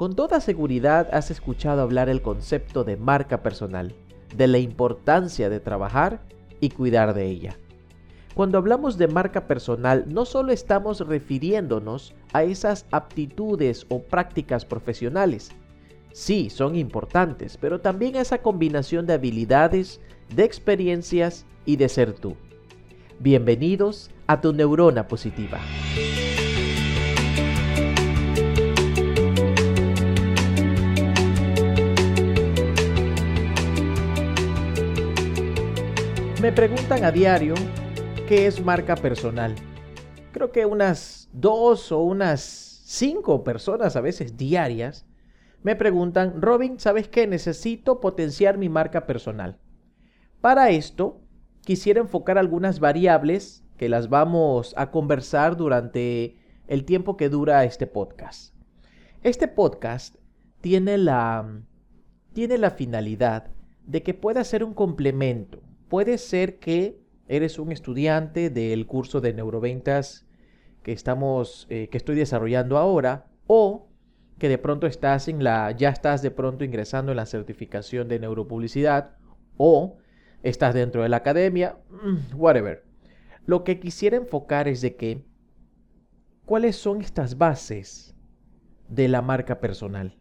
Con toda seguridad has escuchado hablar el concepto de marca personal, de la importancia de trabajar y cuidar de ella. Cuando hablamos de marca personal, no solo estamos refiriéndonos a esas aptitudes o prácticas profesionales. Sí, son importantes, pero también a esa combinación de habilidades, de experiencias y de ser tú. Bienvenidos a tu neurona positiva. Me preguntan a diario qué es marca personal. Creo que unas dos o unas cinco personas a veces diarias me preguntan, Robin, ¿sabes qué? Necesito potenciar mi marca personal. Para esto, quisiera enfocar algunas variables que las vamos a conversar durante el tiempo que dura este podcast. Este podcast tiene la, tiene la finalidad de que pueda ser un complemento Puede ser que eres un estudiante del curso de neuroventas que estamos, eh, que estoy desarrollando ahora, o que de pronto estás en la, ya estás de pronto ingresando en la certificación de neuropublicidad, o estás dentro de la academia, mm, whatever. Lo que quisiera enfocar es de que, ¿cuáles son estas bases de la marca personal?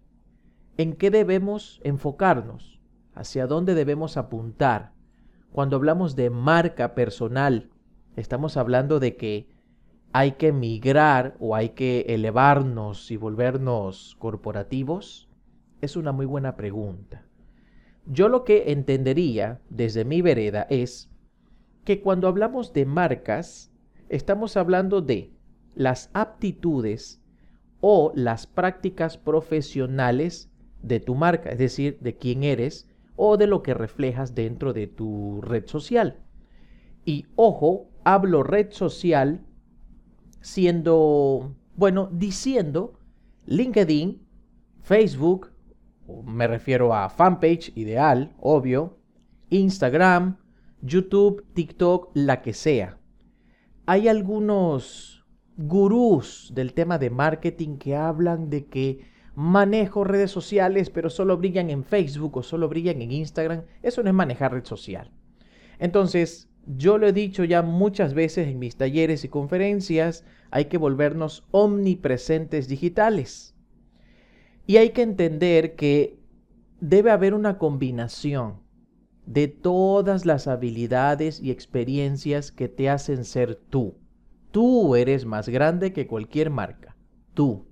¿En qué debemos enfocarnos? ¿Hacia dónde debemos apuntar? Cuando hablamos de marca personal, estamos hablando de que hay que migrar o hay que elevarnos y volvernos corporativos. Es una muy buena pregunta. Yo lo que entendería desde mi vereda es que cuando hablamos de marcas, estamos hablando de las aptitudes o las prácticas profesionales de tu marca, es decir, de quién eres o de lo que reflejas dentro de tu red social. Y ojo, hablo red social siendo, bueno, diciendo LinkedIn, Facebook, me refiero a fanpage ideal, obvio, Instagram, YouTube, TikTok, la que sea. Hay algunos gurús del tema de marketing que hablan de que manejo redes sociales, pero solo brillan en Facebook o solo brillan en Instagram. Eso no es manejar red social. Entonces, yo lo he dicho ya muchas veces en mis talleres y conferencias, hay que volvernos omnipresentes digitales. Y hay que entender que debe haber una combinación de todas las habilidades y experiencias que te hacen ser tú. Tú eres más grande que cualquier marca. Tú.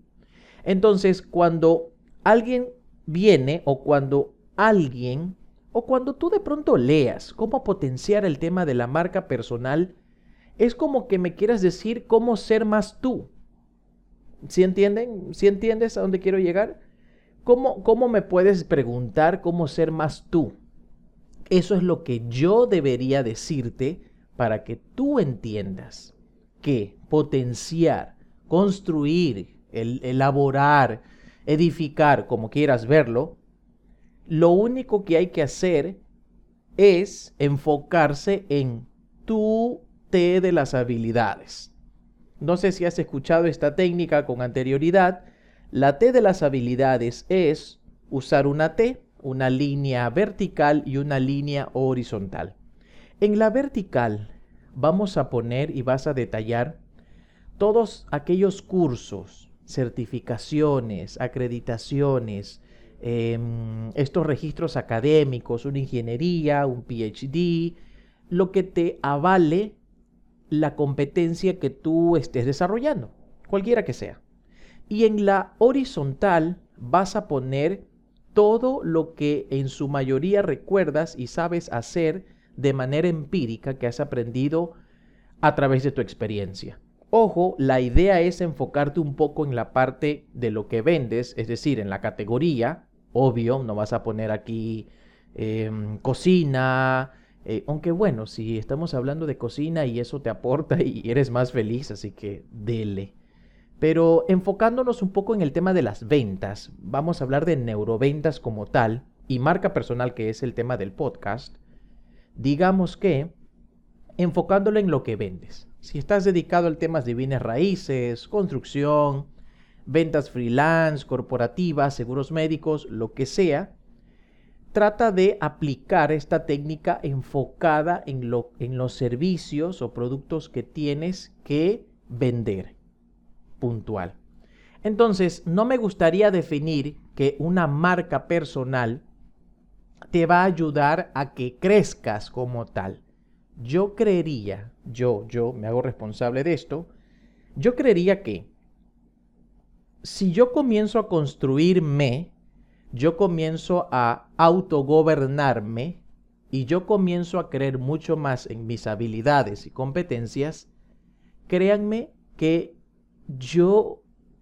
Entonces, cuando alguien viene o cuando alguien o cuando tú de pronto leas cómo potenciar el tema de la marca personal, es como que me quieras decir cómo ser más tú. ¿Sí entienden? ¿Sí entiendes a dónde quiero llegar? ¿Cómo, ¿Cómo me puedes preguntar cómo ser más tú? Eso es lo que yo debería decirte para que tú entiendas que potenciar, construir, el elaborar, edificar, como quieras verlo, lo único que hay que hacer es enfocarse en tu T de las habilidades. No sé si has escuchado esta técnica con anterioridad. La T de las habilidades es usar una T, una línea vertical y una línea horizontal. En la vertical vamos a poner y vas a detallar todos aquellos cursos, certificaciones, acreditaciones, em, estos registros académicos, una ingeniería, un PhD, lo que te avale la competencia que tú estés desarrollando, cualquiera que sea. Y en la horizontal vas a poner todo lo que en su mayoría recuerdas y sabes hacer de manera empírica que has aprendido a través de tu experiencia. Ojo, la idea es enfocarte un poco en la parte de lo que vendes, es decir, en la categoría. Obvio, no vas a poner aquí em, cocina, eh, aunque bueno, si estamos hablando de cocina y eso te aporta y eres más feliz, así que dele. Pero enfocándonos un poco en el tema de las ventas, vamos a hablar de neuroventas como tal y marca personal, que es el tema del podcast. Digamos que enfocándolo en lo que vendes. Si estás dedicado al temas de bienes raíces, construcción, ventas freelance, corporativas, seguros médicos, lo que sea, trata de aplicar esta técnica enfocada en, en los servicios o productos que tienes que vender puntual. Entonces, no me gustaría definir que una marca personal te va a ayudar a que crezcas como tal. Yo creería, yo, yo me hago responsable de esto, yo creería que si yo comienzo a construirme, yo comienzo a autogobernarme y yo comienzo a creer mucho más en mis habilidades y competencias, créanme que yo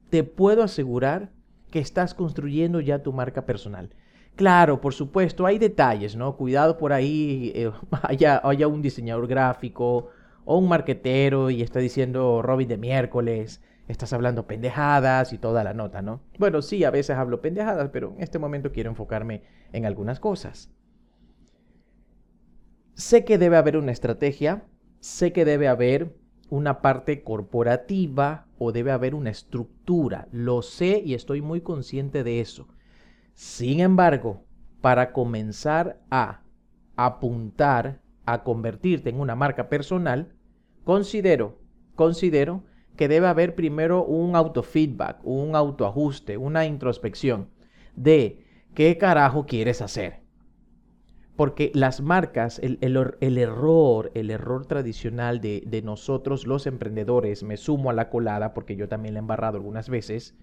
te puedo asegurar que estás construyendo ya tu marca personal. Claro, por supuesto, hay detalles, ¿no? Cuidado por ahí, eh, haya, haya, un diseñador gráfico o un marquetero y está diciendo Robin de miércoles, estás hablando pendejadas y toda la nota, ¿no? Bueno, sí, a veces hablo pendejadas, pero en este momento quiero enfocarme en algunas cosas. Sé que debe haber una estrategia, sé que debe haber una parte corporativa o debe haber una estructura. Lo sé y estoy muy consciente de eso. Sin embargo, para comenzar a apuntar a convertirte en una marca personal, considero, considero que debe haber primero un autofeedback, un autoajuste, una introspección de qué carajo quieres hacer. Porque las marcas, el, error, el error tradicional de, de, nosotros los emprendedores, me sumo a la colada porque yo también la he embarrado algunas veces,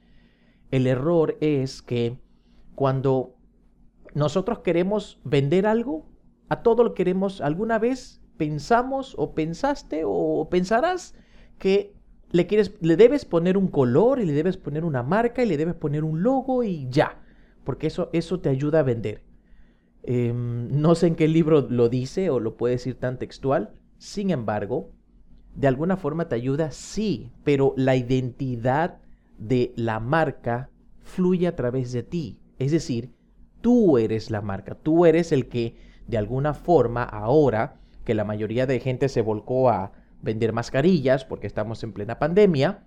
el error es que cuando nosotros queremos vender algo, a todo lo queremos, alguna vez pensamos o pensaste o pensarás que le, quieres, le debes poner un color y le debes poner una marca y le debes poner un logo y ya, porque eso, eso te ayuda a vender. Em, no sé en qué libro lo dice o lo puede decir tan textual. Sin embargo, de alguna forma te ayuda, sí, pero la identidad de la marca fluye a través de ti. Es decir, tú eres la marca, tú eres el que de alguna forma ahora que la mayoría de gente se volcó a vender mascarillas porque estamos en plena pandemia,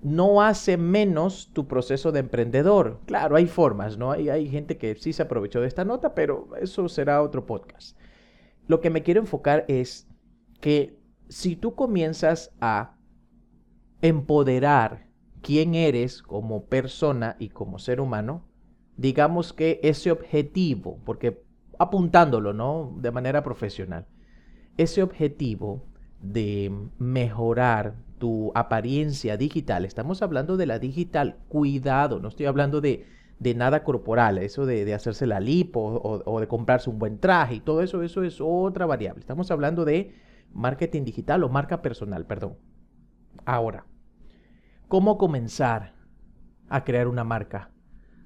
no hace menos tu proceso de emprendedor. Claro, hay formas, ¿no? Hay, hay gente que sí se aprovechó de esta nota, pero eso será otro podcast. Lo que me quiero enfocar es que si tú comienzas a empoderar quién eres como persona y como ser humano, digamos que ese objetivo, porque apuntándolo, ¿no? De manera profesional, ese objetivo de mejorar tu apariencia digital, estamos hablando de la digital, cuidado, no estoy hablando de, nada corporal, eso de, hacerse la lipo o, o, de comprarse un buen traje y todo eso, eso es otra variable. Estamos hablando de marketing digital o marca personal, perdón. Ahora, ¿cómo comenzar a crear una marca?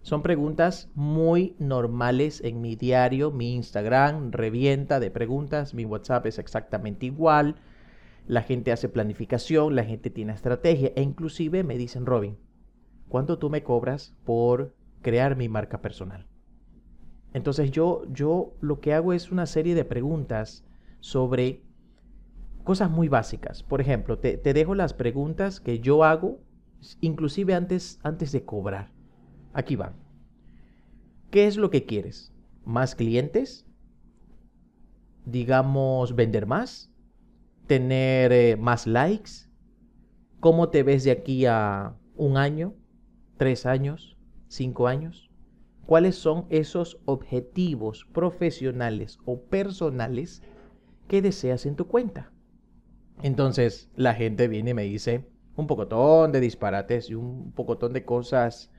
Son preguntas muy normales en mi diario, mi Instagram revienta de preguntas, mi WhatsApp es exactamente igual la gente hace planificación, la gente tiene estrategia e inclusive me dicen, Robin, ¿cuánto tú me cobras por crear mi marca personal? Entonces yo, yo lo que hago es una serie de preguntas sobre cosas muy básicas. Por ejemplo, te, dejo las preguntas que yo hago inclusive antes, antes de cobrar. Aquí van. ¿Qué es lo que quieres? ¿Más clientes? Digamos, vender más? tener eh, más likes? ¿Cómo te ves de aquí a un año, tres años, cinco años? ¿Cuáles son esos objetivos profesionales o personales que deseas en tu cuenta? Entonces la gente viene y me dice un pocotón de disparates y un pocotón de cosas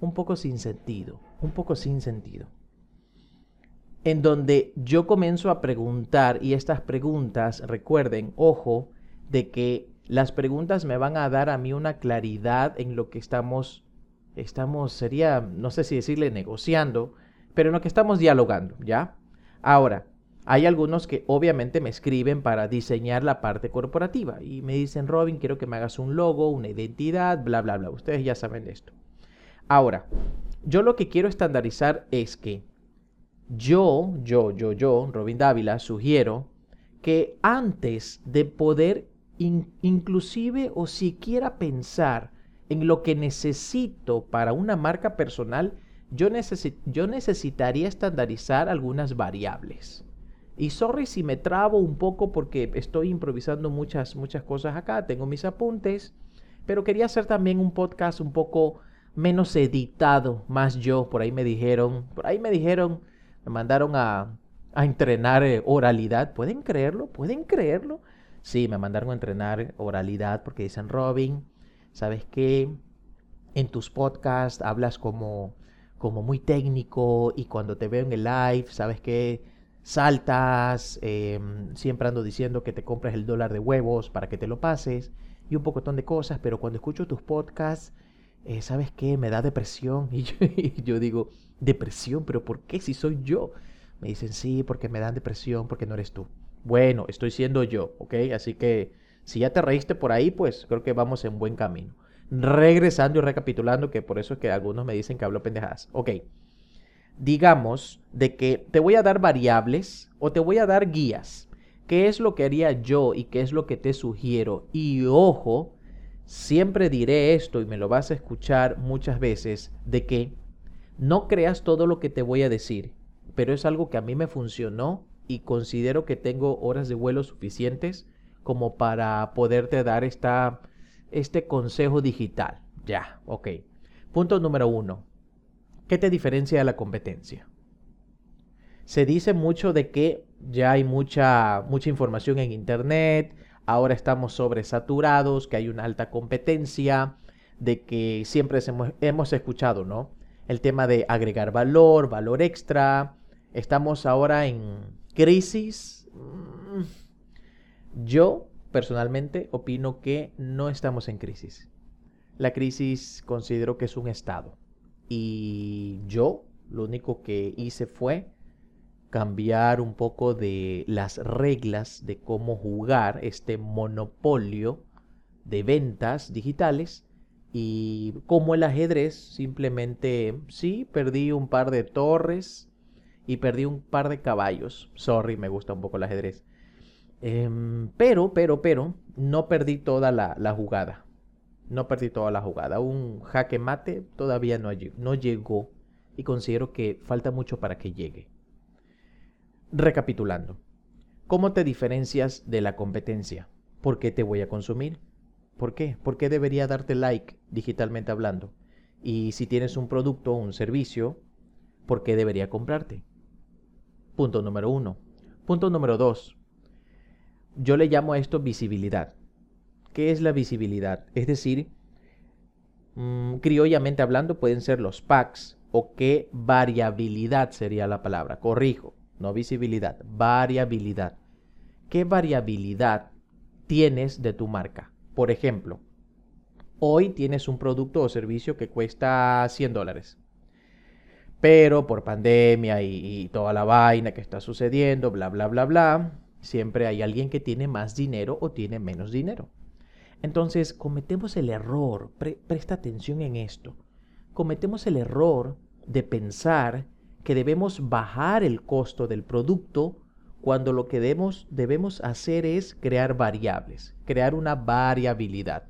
un poco sin sentido, un poco sin sentido en donde yo comienzo a preguntar y estas preguntas, recuerden, ojo, de que las preguntas me van a dar a mí una claridad en lo que estamos, estamos, sería, no sé si decirle negociando, pero en lo que estamos dialogando, ¿ya? Ahora, hay algunos que obviamente me escriben para diseñar la parte corporativa y me dicen, Robin, quiero que me hagas un logo, una identidad, bla, bla, bla. Ustedes ya saben esto. Ahora, yo lo que quiero estandarizar es que yo, yo, yo, yo, Robin Dávila, sugiero que antes de poder inclusive o siquiera pensar en lo que necesito para una marca personal, yo, yo necesitaría estandarizar algunas variables. Y sorry si me trabo un poco porque estoy improvisando muchas, muchas cosas acá, tengo mis apuntes, pero quería hacer también un podcast un poco menos editado, más yo, por ahí me dijeron, por ahí me dijeron, me mandaron a, a entrenar eh, oralidad, ¿pueden creerlo? ¿Pueden creerlo? Sí, me mandaron a entrenar oralidad porque dicen, Robin, ¿sabes qué? En tus podcasts hablas como, como muy técnico y cuando te veo en el live, ¿sabes qué? saltas, em, siempre ando diciendo que te compras el dólar de huevos para que te lo pases y un pocotón de cosas, pero cuando escucho tus podcasts, eh, ¿sabes qué? Me da depresión y yo, y yo, digo, depresión, pero ¿por qué si soy yo? Me dicen, sí, porque me dan depresión, porque no eres tú. Bueno, estoy siendo yo, ¿ok? Así que si ya te reíste por ahí, pues creo que vamos en buen camino. Regresando y recapitulando, que por eso es que algunos me dicen que hablo pendejadas. Ok digamos, de que te voy a dar variables o te voy a dar guías. ¿Qué es lo que haría yo y qué es lo que te sugiero? Y ojo, siempre diré esto y me lo vas a escuchar muchas veces, de que no creas todo lo que te voy a decir, pero es algo que a mí me funcionó y considero que tengo horas de vuelo suficientes como para poderte dar esta, este consejo digital. Ya, ok. Punto número uno. ¿Qué te diferencia de la competencia? Se dice mucho de que ya hay mucha, mucha información en Internet, ahora estamos sobresaturados, que hay una alta competencia, de que siempre hemos, hemos escuchado, ¿no? El tema de agregar valor, valor extra. Estamos ahora en crisis. Mm, yo personalmente opino que no estamos en crisis. La crisis considero que es un estado. Y yo lo único que hice fue cambiar un poco de las reglas de cómo jugar este monopolio de ventas digitales y como el ajedrez simplemente sí perdí un par de torres y perdí un par de caballos sorry me gusta un poco el ajedrez em, pero pero pero no perdí toda la, la jugada no perdí toda la jugada. Un jaque mate todavía no, no llegó y considero que falta mucho para que llegue. Recapitulando, ¿cómo te diferencias de la competencia? ¿Por qué te voy a consumir? ¿Por qué? ¿Por qué debería darte like digitalmente hablando? Y si tienes un producto o un servicio, ¿por qué debería comprarte? Punto número uno. Punto número dos. Yo le llamo a esto visibilidad. ¿Qué es la visibilidad? Es decir, mm, criollamente hablando, pueden ser los packs o qué variabilidad sería la palabra. Corrijo, no visibilidad, variabilidad. ¿Qué variabilidad tienes de tu marca? Por ejemplo, hoy tienes un producto o servicio que cuesta 100 dólares. Pero por pandemia y, y, toda la vaina que está sucediendo, bla, bla, bla, bla, siempre hay alguien que tiene más dinero o tiene menos dinero. Entonces cometemos el error, presta atención en esto, cometemos el error de pensar que debemos bajar el costo del producto cuando lo que debemos, debemos hacer es crear variables, crear una variabilidad.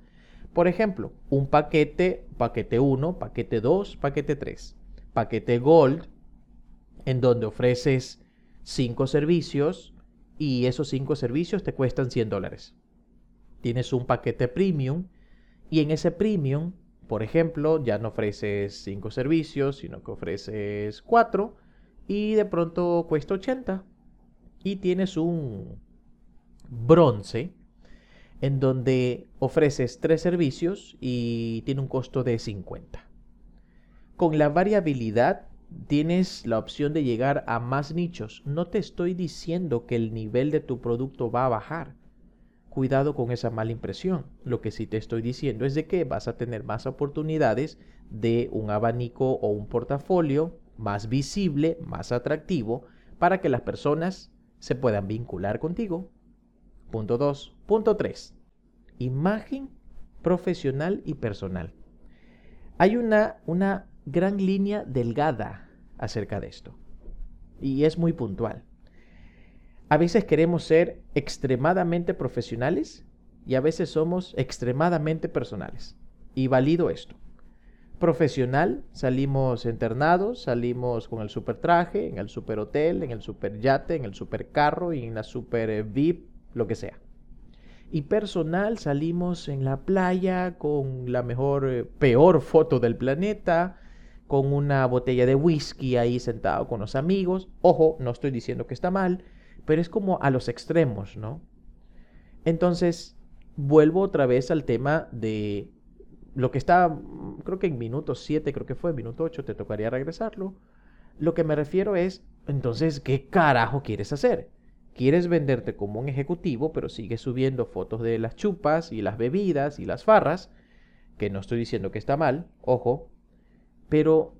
Por ejemplo, un paquete, paquete 1, paquete 2, paquete 3, paquete Gold, en donde ofreces 5 servicios y esos 5 servicios te cuestan 100 dólares tienes un paquete premium y en ese premium, por ejemplo, ya no ofreces 5 servicios, sino que ofreces 4 y de pronto cuesta 80 y tienes un bronce en donde ofreces 3 servicios y tiene un costo de 50. Con la variabilidad tienes la opción de llegar a más nichos. No te estoy diciendo que el nivel de tu producto va a bajar cuidado con esa mala impresión. Lo que sí te estoy diciendo es de que vas a tener más oportunidades de un abanico o un portafolio más visible, más atractivo, para que las personas se puedan vincular contigo. Punto 2. Punto 3. Imagen profesional y personal. Hay una, una gran línea delgada acerca de esto. Y es muy puntual. A veces queremos ser extremadamente profesionales y a veces somos extremadamente personales. Y valido esto. Profesional, salimos internados, salimos con el super traje, en el super hotel, en el super yate, en el super carro y en la super VIP, lo que sea. Y personal, salimos en la playa con la mejor, eh, peor foto del planeta, con una botella de whisky ahí sentado con los amigos. Ojo, no estoy diciendo que está mal, pero es como a los extremos, ¿no? Entonces, vuelvo otra vez al tema de lo que está, creo que en minuto 7, creo que fue, minuto 8, te tocaría regresarlo. Lo que me refiero es, entonces, ¿qué carajo quieres hacer? Quieres venderte como un ejecutivo, pero sigues subiendo fotos de las chupas y las bebidas y las farras, que no estoy diciendo que está mal, ojo, pero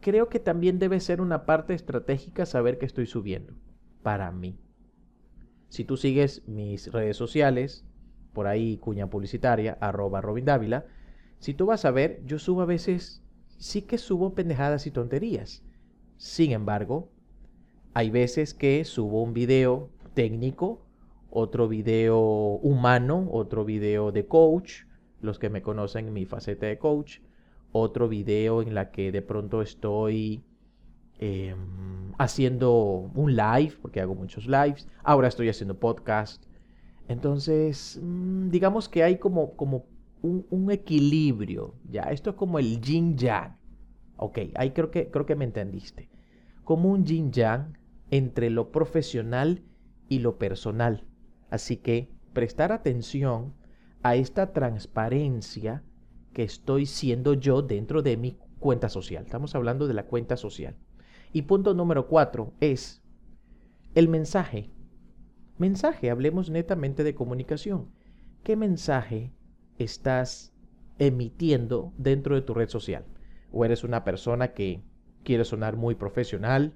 creo que también debe ser una parte estratégica saber que estoy subiendo, para mí. Si tú sigues mis redes sociales, por ahí cuña publicitaria, arroba Robin Dávila, si tú vas a ver, yo subo a veces, sí que subo pendejadas y tonterías. Sin embargo, hay veces que subo un video técnico, otro video humano, otro video de coach, los que me conocen en mi faceta de coach, otro video en la que de pronto estoy em, haciendo un live, porque hago muchos lives, ahora estoy haciendo podcast. Entonces, mm, digamos que hay como, como un, equilibrio, ¿ya? Esto es como el yin yang. Ok, ahí creo que, creo que me entendiste. Como un yin yang entre lo profesional y lo personal. Así que prestar atención a esta transparencia que estoy siendo yo dentro de mi cuenta social. Estamos hablando de la cuenta social. Y punto número cuatro es el mensaje. Mensaje, hablemos netamente de comunicación. ¿Qué mensaje estás emitiendo dentro de tu red social. O eres una persona que quiere sonar muy profesional,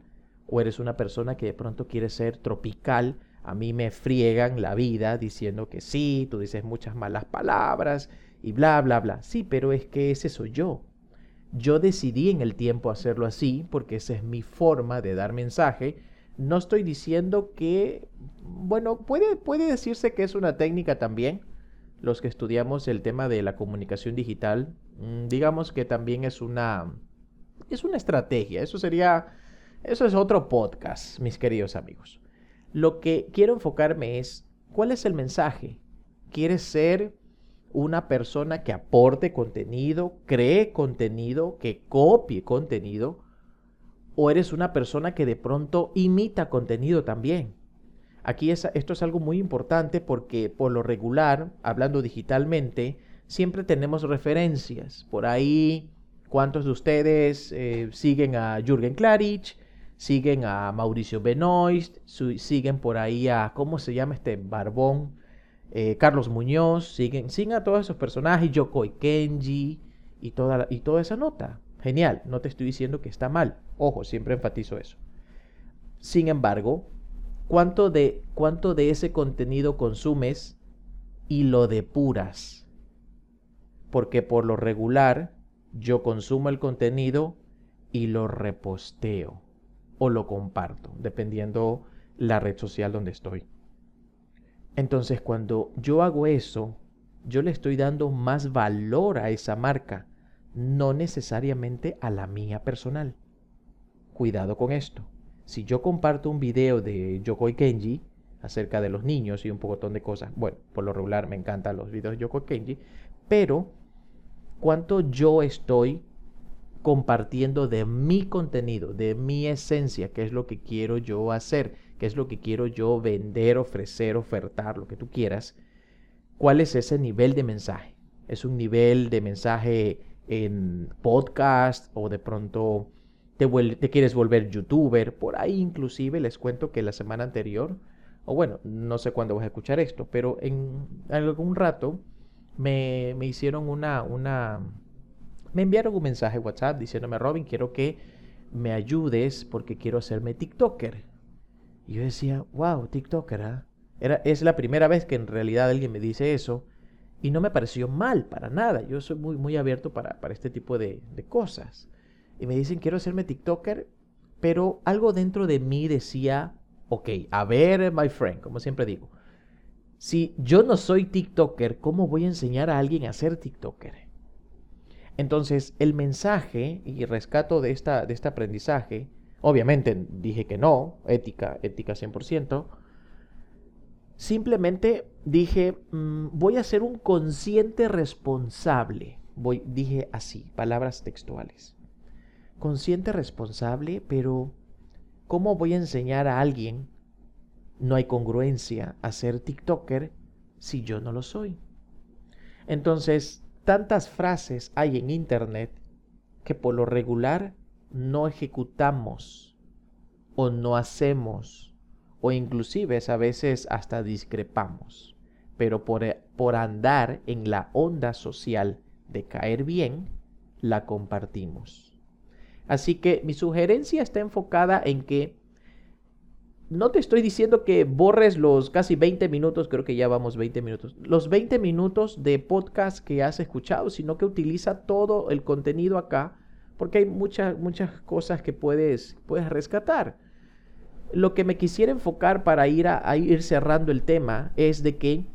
o eres una persona que de pronto quiere ser tropical. A mí me friegan la vida diciendo que sí, tú dices muchas malas palabras y bla, bla, bla. Sí, pero es que ese soy yo. Yo decidí en el tiempo hacerlo así porque esa es mi forma de dar mensaje. No estoy diciendo que, bueno, puede, puede decirse que es una técnica también, los que estudiamos el tema de la comunicación digital, mm, digamos que también es una, es una estrategia. Eso sería, eso es otro podcast, mis queridos amigos. Lo que quiero enfocarme es, ¿cuál es el mensaje? ¿Quieres ser una persona que aporte contenido, cree contenido, que copie contenido? ¿O eres una persona que de pronto imita contenido también? Aquí esto es algo muy importante porque por lo regular, hablando digitalmente, siempre tenemos referencias. Por ahí, ¿cuántos de ustedes eh, siguen a Jürgen Klarich? Siguen a Mauricio Benoist, siguen por ahí a, ¿cómo se llama este barbón? Eh, Carlos Muñoz, siguen, siguen a todos esos personajes, Yokoi Kenji y toda, y toda esa nota. Genial, no te estoy diciendo que está mal. Ojo, siempre enfatizo eso. Sin embargo, cuánto de, cuánto de ese contenido consumes y lo depuras. Porque por lo regular yo consumo el contenido y lo reposteo o lo comparto, dependiendo la red social donde estoy. Entonces cuando yo hago eso, yo le estoy dando más valor a esa marca, no necesariamente a la mía personal. Cuidado con esto si yo comparto un video de Yokoi Kenji acerca de los niños y un pocotón de cosas, bueno, por lo regular me encantan los videos de Yokoi Kenji, pero cuánto yo estoy compartiendo de mi contenido, de mi esencia, qué es lo que quiero yo hacer, qué es lo que quiero yo vender, ofrecer, ofertar, lo que tú quieras, cuál es ese nivel de mensaje. Es un nivel de mensaje en podcast o de pronto te, quieres volver youtuber, por ahí inclusive les cuento que la semana anterior, o bueno, no sé cuándo vas a escuchar esto, pero en algún rato me, hicieron una, una, me enviaron un mensaje WhatsApp diciéndome, Robin, quiero que me ayudes porque quiero hacerme TikToker. Y yo decía, wow, TikToker. Era, es la primera vez que en realidad alguien me dice eso y no me pareció mal para nada. Yo soy muy, muy abierto para, para este tipo de, de cosas y me dicen, quiero hacerme TikToker, pero algo dentro de mí decía, ok, a ver, my friend, como siempre digo, si yo no soy TikToker, ¿cómo voy a enseñar a alguien a ser TikToker? Entonces, el mensaje y rescato de, esta, de este aprendizaje, obviamente dije que no, ética, ética 100%, simplemente dije, mm, voy a ser un consciente responsable. Voy, dije así, palabras textuales. Consciente responsable, pero ¿cómo voy a enseñar a alguien? No hay congruencia a ser TikToker si yo no lo soy. Entonces, tantas frases hay en Internet que por lo regular no ejecutamos o no hacemos o inclusive a veces hasta discrepamos. Pero por, por andar en la onda social de caer bien, la compartimos. Así que mi sugerencia está enfocada en que no te estoy diciendo que borres los casi 20 minutos, creo que ya vamos 20 minutos, los 20 minutos de podcast que has escuchado, sino que utiliza todo el contenido acá, porque hay muchas, muchas cosas que puedes, puedes rescatar. Lo que me quisiera enfocar para ir a, ir cerrando el tema es de que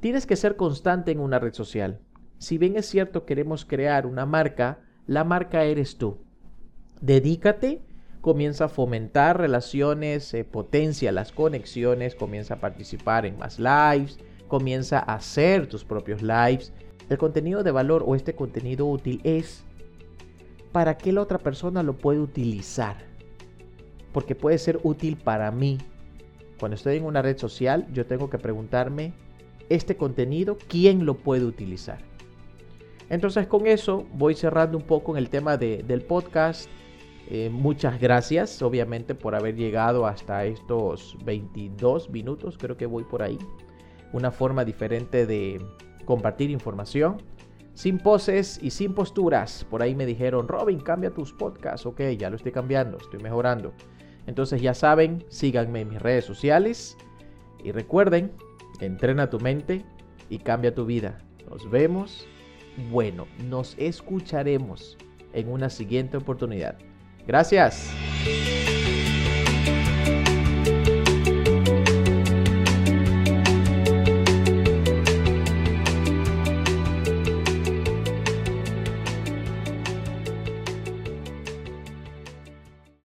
tienes que ser constante en una red social. Si bien es cierto queremos crear una marca, la marca eres tú. Dedícate comienza a fomentar relaciones, potencia las conexiones, comienza a participar en más lives, comienza a hacer tus propios lives. El contenido de valor o este contenido útil es para que la otra persona lo puede utilizar. Porque puede ser útil para mí. Cuando estoy en una red social, yo tengo que preguntarme, este contenido, ¿quién lo puede utilizar? Entonces con eso voy cerrando un poco en el tema del podcast. Eh, muchas gracias, obviamente, por haber llegado hasta estos 22 minutos, creo que voy por ahí. Una forma diferente de compartir información, sin poses y sin posturas. Por ahí me dijeron, Robin, cambia tus podcasts. Ok, ya lo estoy cambiando, estoy mejorando. Entonces ya saben, síganme en mis redes sociales y recuerden, entrena tu mente y cambia tu vida. Nos vemos, bueno, nos escucharemos en una siguiente oportunidad. Gracias.